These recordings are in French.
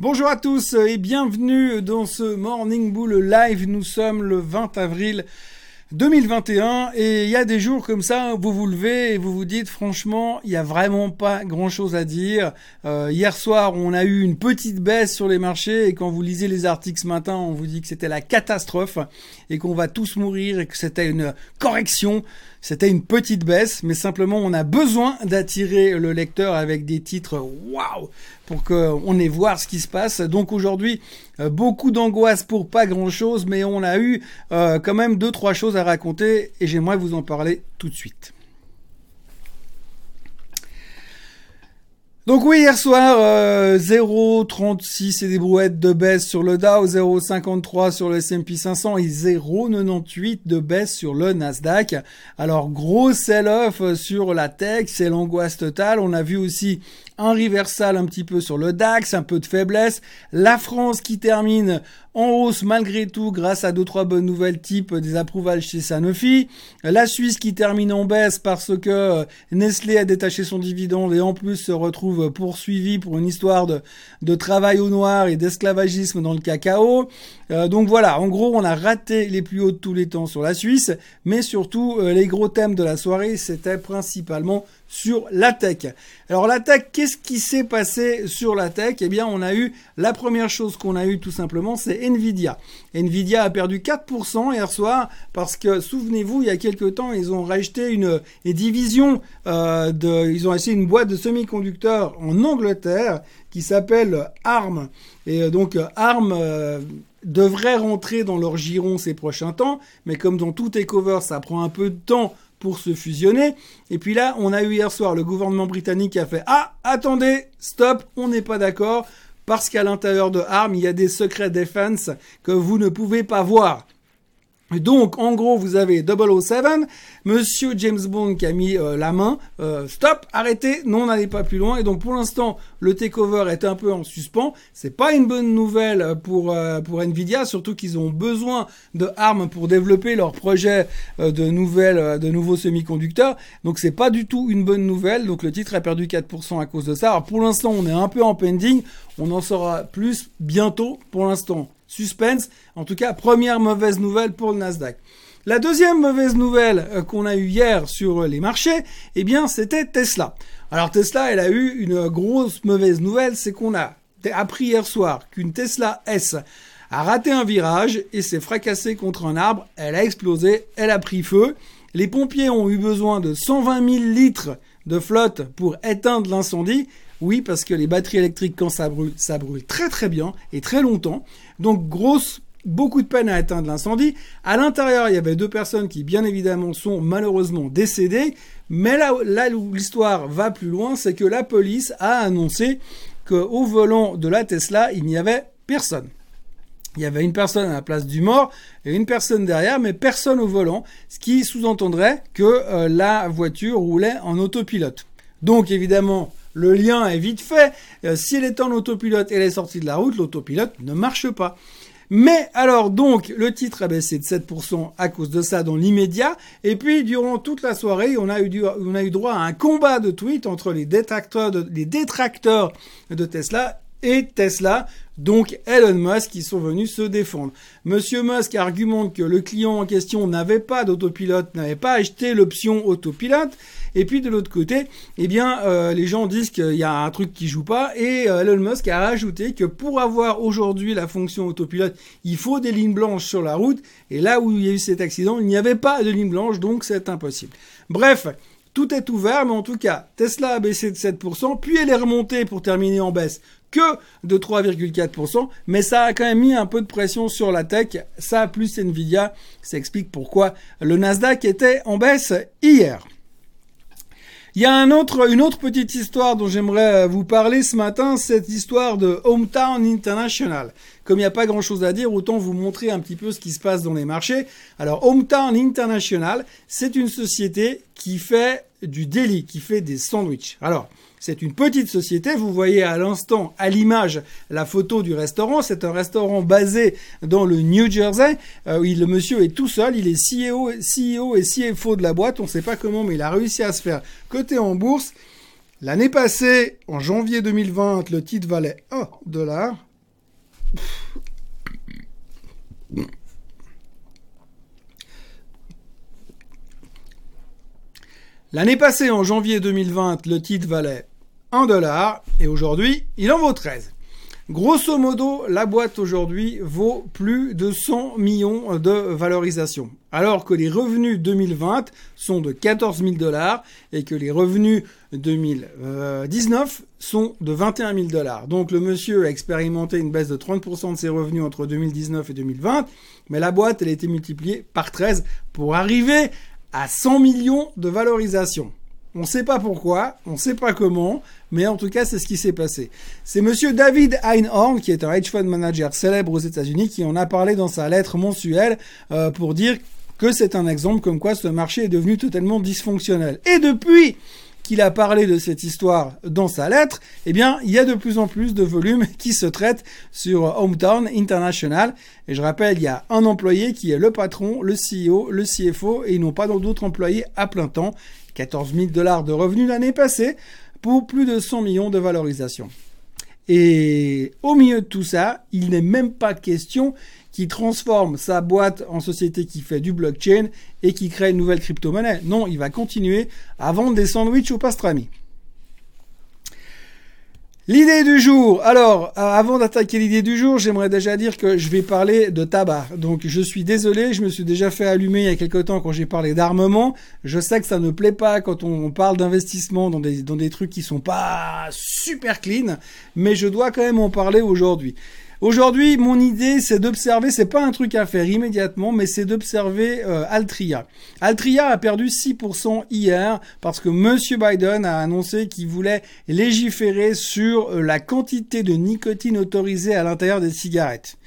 Bonjour à tous et bienvenue dans ce Morning Bull Live. Nous sommes le 20 avril 2021 et il y a des jours comme ça vous vous levez et vous vous dites franchement il n'y a vraiment pas grand chose à dire. Euh, hier soir on a eu une petite baisse sur les marchés et quand vous lisez les articles ce matin on vous dit que c'était la catastrophe et qu'on va tous mourir et que c'était une correction. C'était une petite baisse, mais simplement on a besoin d'attirer le lecteur avec des titres waouh pour qu'on ait voir ce qui se passe. Donc aujourd'hui, euh, beaucoup d'angoisse pour pas grand chose, mais on a eu euh, quand même deux trois choses à raconter et j'aimerais vous en parler tout de suite. Donc oui, hier soir, euh, 0,36 et des brouettes de baisse sur le Dow, 0,53 sur le S&P 500 et 0,98 de baisse sur le Nasdaq. Alors gros sell-off sur la tech, c'est l'angoisse totale. On a vu aussi un reversal un petit peu sur le DAX, un peu de faiblesse. La France qui termine en hausse malgré tout grâce à deux trois bonnes nouvelles type des approuvages chez Sanofi. La Suisse qui termine en baisse parce que euh, Nestlé a détaché son dividende et en plus se retrouve poursuivi pour une histoire de, de travail au noir et d'esclavagisme dans le cacao. Euh, donc voilà, en gros on a raté les plus hauts de tous les temps sur la Suisse, mais surtout euh, les gros thèmes de la soirée c'était principalement sur la tech. Alors la tech, qu'est-ce qui s'est passé sur la tech? Eh bien, on a eu la première chose qu'on a eu tout simplement, c'est Nvidia. Nvidia a perdu 4% hier soir parce que souvenez-vous, il y a quelques temps, ils ont racheté une, division euh, de, ils ont acheté une boîte de semi-conducteurs en Angleterre qui s'appelle ARM. Et euh, donc ARM euh, devrait rentrer dans leur giron ces prochains temps, mais comme dans tout takeover, ça prend un peu de temps pour se fusionner. Et puis là, on a eu hier soir le gouvernement britannique qui a fait Ah, attendez, stop, on n'est pas d'accord, parce qu'à l'intérieur de ARM, il y a des secrets défense que vous ne pouvez pas voir. Donc, en gros, vous avez 007, Monsieur James Bond qui a mis euh, la main, euh, stop, arrêtez, non, n'allez pas plus loin. Et donc, pour l'instant, le takeover est un peu en suspens. C'est pas une bonne nouvelle pour euh, pour Nvidia, surtout qu'ils ont besoin de ARM pour développer leur projet de nouvelles, de nouveaux semi-conducteurs. Donc, c'est pas du tout une bonne nouvelle. Donc, le titre a perdu 4% à cause de ça. Alors, pour l'instant, on est un peu en pending. On en saura plus bientôt. Pour l'instant, suspense. En tout cas, première mauvaise nouvelle pour le Nasdaq. La deuxième mauvaise nouvelle euh, qu'on a eue hier sur les marchés, eh bien, c'était Tesla. Alors Tesla, elle a eu une grosse mauvaise nouvelle, c'est qu'on a appris hier soir qu'une Tesla S a raté un virage et s'est fracassée contre un arbre. Elle a explosé, elle a pris feu. Les pompiers ont eu besoin de 120 000 litres de flotte pour éteindre l'incendie. Oui, parce que les batteries électriques, quand ça brûle, ça brûle très très bien et très longtemps. Donc grosse beaucoup de peine à éteindre l'incendie. À l'intérieur, il y avait deux personnes qui, bien évidemment, sont malheureusement décédées. Mais là, où l'histoire va plus loin, c'est que la police a annoncé qu'au volant de la Tesla, il n'y avait personne. Il y avait une personne à la place du mort et une personne derrière, mais personne au volant, ce qui sous-entendrait que euh, la voiture roulait en autopilote. Donc évidemment, le lien est vite fait. Euh, si elle est en autopilote et elle est sortie de la route, l'autopilote ne marche pas. Mais alors donc le titre a baissé de 7% à cause de ça dans l'immédiat. Et puis durant toute la soirée, on a eu, droit à un combat de tweets entre les détracteurs de Tesla et Tesla, donc Elon Musk, qui sont venus se défendre. Monsieur Musk argumente que le client en question n'avait pas d'autopilote, n'avait pas acheté l'option autopilote, et puis de l'autre côté, eh bien, euh, les gens disent qu'il y a un truc qui joue pas, et euh, Elon Musk a rajouté que pour avoir aujourd'hui la fonction autopilote, il faut des lignes blanches sur la route, et là où il y a eu cet accident, il n'y avait pas de lignes blanches, donc c'est impossible. Bref, tout est ouvert, mais en tout cas, Tesla a baissé de 7%, puis elle est remontée pour terminer en baisse que de 3,4%, mais ça a quand même mis un peu de pression sur la tech. Ça plus Nvidia, ça explique pourquoi le Nasdaq était en baisse hier. Il y a un autre, une autre petite histoire dont j'aimerais vous parler ce matin, cette histoire de Hometown International. Comme il n'y a pas grand chose à dire, autant vous montrer un petit peu ce qui se passe dans les marchés. Alors, Hometown International, c'est une société qui fait du deli, qui fait des sandwichs. Alors, c'est une petite société. Vous voyez à l'instant, à l'image, la photo du restaurant. C'est un restaurant basé dans le New Jersey. Euh, il, le monsieur est tout seul. Il est CEO, CEO et CFO de la boîte. On ne sait pas comment, mais il a réussi à se faire coter en bourse. L'année passée, en janvier 2020, le titre valait 1 dollar. L'année passée, en janvier 2020, le titre valait 1 dollar et aujourd'hui, il en vaut 13. Grosso modo, la boîte aujourd'hui vaut plus de 100 millions de valorisation. Alors que les revenus 2020 sont de 14 000 dollars et que les revenus 2019 sont de 21 000 dollars. Donc le monsieur a expérimenté une baisse de 30% de ses revenus entre 2019 et 2020, mais la boîte, elle a été multipliée par 13 pour arriver à 100 millions de valorisation. On ne sait pas pourquoi, on ne sait pas comment, mais en tout cas, c'est ce qui s'est passé. C'est monsieur David Einhorn, qui est un hedge fund manager célèbre aux États-Unis, qui en a parlé dans sa lettre mensuelle euh, pour dire que c'est un exemple comme quoi ce marché est devenu totalement dysfonctionnel. Et depuis qu'il a parlé de cette histoire dans sa lettre, eh bien, il y a de plus en plus de volumes qui se traitent sur Hometown International. Et je rappelle, il y a un employé qui est le patron, le CEO, le CFO, et ils n'ont pas d'autres employés à plein temps. 14 000 dollars de revenus l'année passée pour plus de 100 millions de valorisation. Et au milieu de tout ça, il n'est même pas question qu'il transforme sa boîte en société qui fait du blockchain et qui crée une nouvelle crypto-monnaie. Non, il va continuer à vendre des sandwichs au pastrami. L'idée du jour. Alors, euh, avant d'attaquer l'idée du jour, j'aimerais déjà dire que je vais parler de tabac. Donc, je suis désolé, je me suis déjà fait allumer il y a quelque temps quand j'ai parlé d'armement. Je sais que ça ne plaît pas quand on parle d'investissement dans des, dans des trucs qui sont pas super clean, mais je dois quand même en parler aujourd'hui. Aujourd'hui, mon idée, c'est d'observer, c'est pas un truc à faire immédiatement, mais c'est d'observer euh, Altria. Altria a perdu 6% hier parce que Monsieur Biden a annoncé qu'il voulait légiférer sur euh, la quantité de nicotine autorisée à l'intérieur des cigarettes.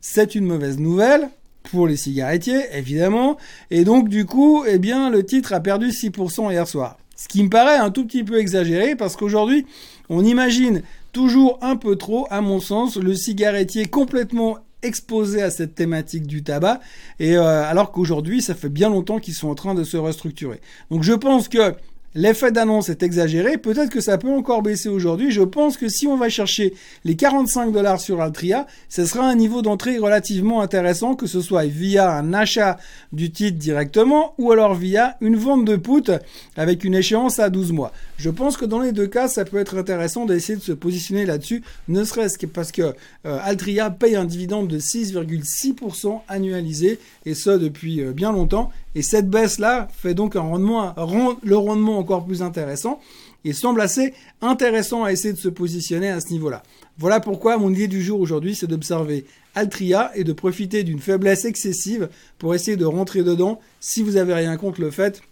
C'est une mauvaise nouvelle pour les cigarettiers, évidemment, et donc du coup, eh bien, le titre a perdu 6% hier soir. Ce qui me paraît un tout petit peu exagéré parce qu'aujourd'hui, on imagine toujours un peu trop, à mon sens, le cigarettier complètement exposé à cette thématique du tabac, et euh, alors qu'aujourd'hui, ça fait bien longtemps qu'ils sont en train de se restructurer. Donc je pense que L'effet d'annonce est exagéré. Peut-être que ça peut encore baisser aujourd'hui. Je pense que si on va chercher les 45 dollars sur Altria, ce sera un niveau d'entrée relativement intéressant, que ce soit via un achat du titre directement ou alors via une vente de put avec une échéance à 12 mois. Je pense que dans les deux cas, ça peut être intéressant d'essayer de se positionner là-dessus, ne serait-ce que parce que euh, Altria paye un dividende de 6,6% annualisé et ce depuis euh, bien longtemps et cette baisse-là fait donc un rendement, rend le rendement encore plus intéressant et semble assez intéressant à essayer de se positionner à ce niveau-là. Voilà pourquoi mon idée du jour aujourd'hui, c'est d'observer Altria et de profiter d'une faiblesse excessive pour essayer de rentrer dedans si vous avez rien contre le fait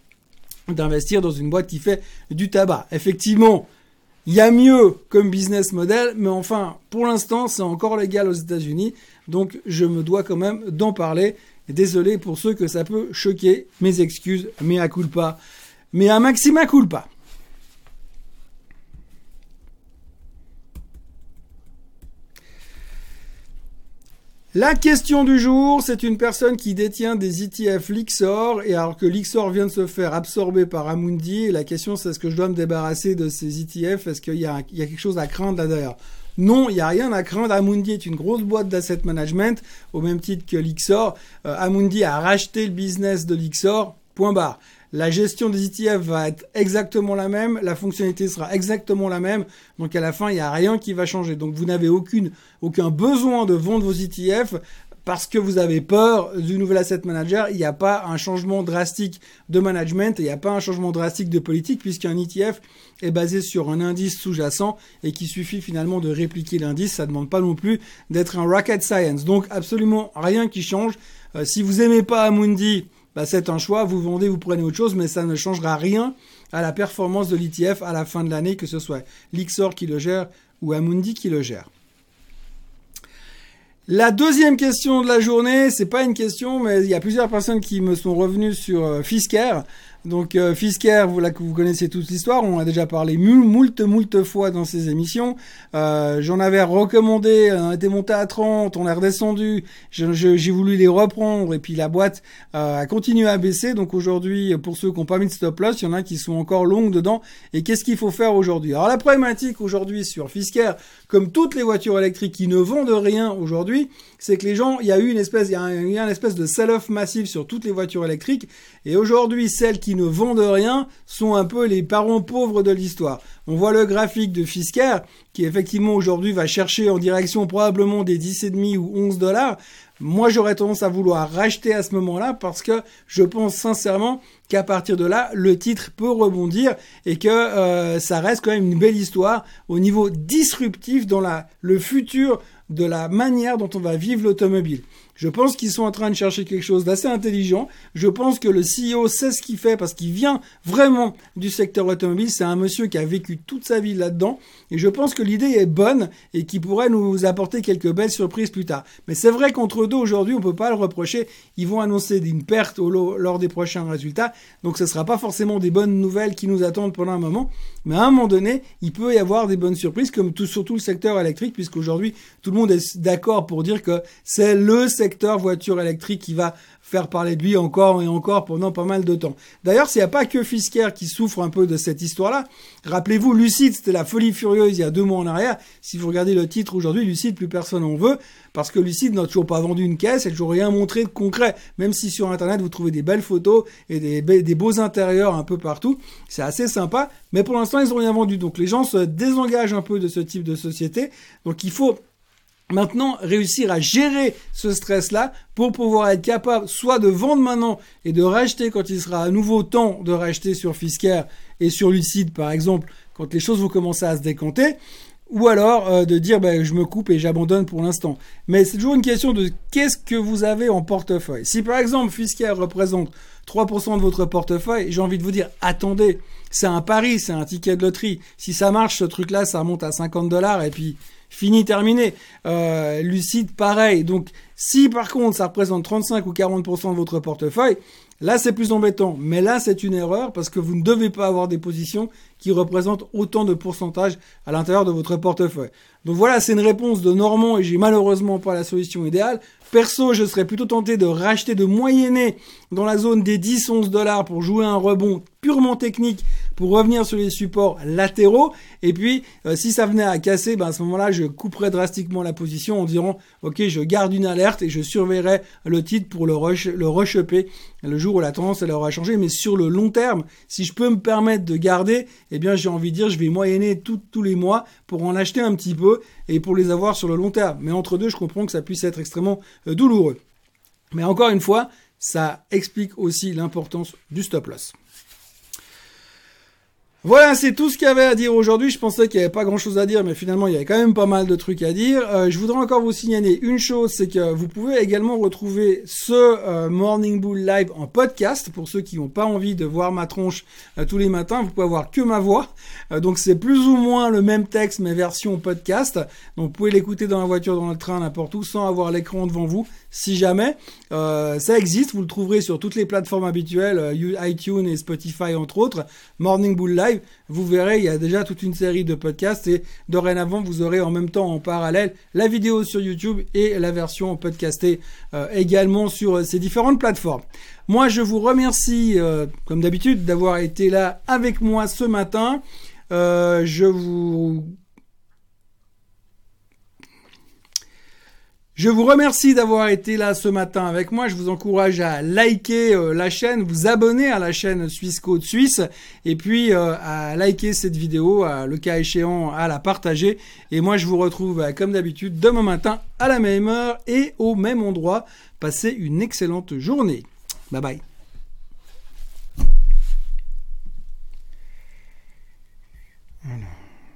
d'investir dans une boîte qui fait du tabac. Effectivement, il y a mieux comme business model, mais enfin, pour l'instant, c'est encore légal aux États-Unis, donc je me dois quand même d'en parler Désolé pour ceux que ça peut choquer. Mes excuses, mais à culpa. Mais à maxima culpa. La question du jour, c'est une personne qui détient des ETF Lixor, et alors que Lixor vient de se faire absorber par Amundi, la question c'est est-ce que je dois me débarrasser de ces ETF Est-ce qu'il y, a quelque chose à craindre là-derririère non, il n'y a rien à craindre. Amundi est une grosse boîte d'asset management, au même titre que Lixor. Euh, Amundi a racheté le business de Lixor, point barre. La gestion des ETF va être exactement la même, la fonctionnalité sera exactement la même, donc à la fin, il n'y a rien qui va changer. Donc vous n'avez aucune, aucun besoin de vendre vos ETF parce que vous avez peur du nouvel asset manager, il n'y a pas un changement drastique de management, il n'y a pas un changement drastique de politique, puisqu'un ETF est basé sur un indice sous-jacent et qui suffit finalement de répliquer l'indice. Ça ne demande pas non plus d'être un rocket science. Donc absolument rien qui change. Euh, si vous aimez pas Amundi, bah, c'est un choix. Vous vendez, vous prenez autre chose, mais ça ne changera rien à la performance de l'ETF à la fin de l'année, que ce soit Lixor qui le gère ou Amundi qui le gère. La deuxième question de la journée, c'est pas une question, mais il y a plusieurs personnes qui me sont revenues sur euh, Fisker. Donc euh, Fisker, vous, là, vous connaissez toute l'histoire, on a déjà parlé moult, moult fois dans ces émissions. Euh, J'en avais recommandé, on était monté à 30, on est redescendu, j'ai voulu les reprendre et puis la boîte euh, a continué à baisser. Donc aujourd'hui, pour ceux qui n'ont pas mis de stop loss, il y en a qui sont encore longues dedans. Et qu'est-ce qu'il faut faire aujourd'hui? Alors la problématique aujourd'hui sur Fisker, comme toutes les voitures électriques qui ne vendent rien aujourd'hui, c'est que les gens, il y a eu une espèce, il y a, eu une espèce de sell-off massif sur toutes les voitures électriques. Et aujourd'hui, celles qui ne vendent rien sont un peu les parents pauvres de l'histoire. On voit le graphique de Fisker qui effectivement aujourd'hui va chercher en direction probablement des 10,5 ou 11 dollars. Moi, j'aurais tendance à vouloir racheter à ce moment-là parce que je pense sincèrement qu'à partir de là, le titre peut rebondir et que euh, ça reste quand même une belle histoire au niveau disruptif dans le futur de la manière dont on va vivre l'automobile. Je pense qu'ils sont en train de chercher quelque chose d'assez intelligent. Je pense que le CEO sait ce qu'il fait parce qu'il vient vraiment du secteur automobile. C'est un monsieur qui a vécu toute sa vie là-dedans. Et je pense que l'idée est bonne et qui pourrait nous apporter quelques belles surprises plus tard. Mais c'est vrai qu'entre deux aujourd'hui, on peut pas le reprocher. Ils vont annoncer une perte au lors des prochains résultats. Donc ce sera pas forcément des bonnes nouvelles qui nous attendent pendant un moment. Mais à un moment donné, il peut y avoir des bonnes surprises comme tout, surtout le secteur électrique puisqu'aujourd'hui, tout le monde est d'accord pour dire que c'est le secteur voiture électrique qui va faire parler de lui encore et encore pendant pas mal de temps. D'ailleurs, s'il n'y a pas que Fisker qui souffre un peu de cette histoire-là, rappelez-vous, Lucide, c'était la folie furieuse il y a deux mois en arrière. Si vous regardez le titre aujourd'hui, Lucide, plus personne en veut, parce que Lucide n'a toujours pas vendu une caisse et toujours rien montré de concret. Même si sur Internet, vous trouvez des belles photos et des, des beaux intérieurs un peu partout. C'est assez sympa, mais pour l'instant, ils n'ont rien vendu. Donc les gens se désengagent un peu de ce type de société. Donc il faut Maintenant, réussir à gérer ce stress-là pour pouvoir être capable soit de vendre maintenant et de racheter quand il sera à nouveau temps de racheter sur Fisker et sur Lucide par exemple, quand les choses vont commencer à se décanter, ou alors euh, de dire ben, je me coupe et j'abandonne pour l'instant. Mais c'est toujours une question de qu'est-ce que vous avez en portefeuille. Si par exemple Fisker représente 3% de votre portefeuille, j'ai envie de vous dire attendez, c'est un pari, c'est un ticket de loterie. Si ça marche, ce truc-là, ça remonte à 50 dollars et puis Fini, terminé. Euh, Lucide, pareil. Donc, si par contre ça représente 35 ou 40% de votre portefeuille, là c'est plus embêtant. Mais là c'est une erreur parce que vous ne devez pas avoir des positions qui représentent autant de pourcentage à l'intérieur de votre portefeuille. Donc voilà, c'est une réponse de Normand et j'ai malheureusement pas la solution idéale. Perso, je serais plutôt tenté de racheter, de moyenner dans la zone des 10-11 dollars pour jouer un rebond purement technique pour revenir sur les supports latéraux. Et puis, euh, si ça venait à casser, ben à ce moment-là, je couperais drastiquement la position en disant, ok, je garde une alerte et je surveillerai le titre pour le, rush, le le jour où la tendance elle aura changé. Mais sur le long terme, si je peux me permettre de garder, eh bien, j'ai envie de dire, je vais moyenner tous les mois pour en acheter un petit peu et pour les avoir sur le long terme. Mais entre deux, je comprends que ça puisse être extrêmement euh, douloureux. Mais encore une fois, ça explique aussi l'importance du stop loss. Voilà, c'est tout ce qu'il y avait à dire aujourd'hui. Je pensais qu'il n'y avait pas grand-chose à dire, mais finalement, il y avait quand même pas mal de trucs à dire. Euh, je voudrais encore vous signaler une chose, c'est que vous pouvez également retrouver ce euh, Morning Bull Live en podcast. Pour ceux qui n'ont pas envie de voir ma tronche euh, tous les matins, vous pouvez avoir que ma voix. donc c'est plus ou moins le même texte, mais version podcast. Donc vous pouvez l'écouter dans la voiture, dans le train, n'importe où, sans avoir l'écran devant vous si jamais. Ça existe, vous le trouverez sur toutes les plateformes habituelles, iTunes et Spotify entre autres. Morning Bull Live, vous verrez, il y a déjà toute une série de podcasts et dorénavant, vous aurez en même temps en parallèle la vidéo sur YouTube et la version podcastée euh, également sur ces différentes plateformes. Moi, je vous remercie, comme d'habitude, d'avoir été là avec moi ce matin. je vous Je vous remercie d'avoir été là ce matin avec moi. Je vous encourage à liker euh, la chaîne, vous abonner à la chaîne Suisse Code Suisse et puis euh, à liker cette vidéo, le cas échéant à la partager. Et moi je vous retrouve euh, comme d'habitude demain matin à la même heure et au même endroit. Passez une excellente journée. Bye bye.